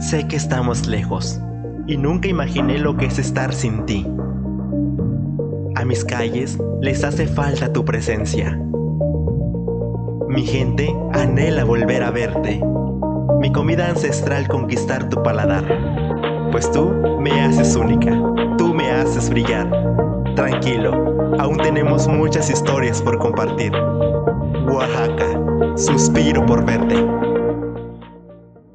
Sé que estamos lejos y nunca imaginé lo que es estar sin ti. A mis calles les hace falta tu presencia. Mi gente anhela volver a verte. Mi comida ancestral conquistar tu paladar. Pues tú me haces única, tú me haces brillar. Tranquilo, aún tenemos muchas historias por compartir. Oaxaca, suspiro por verte.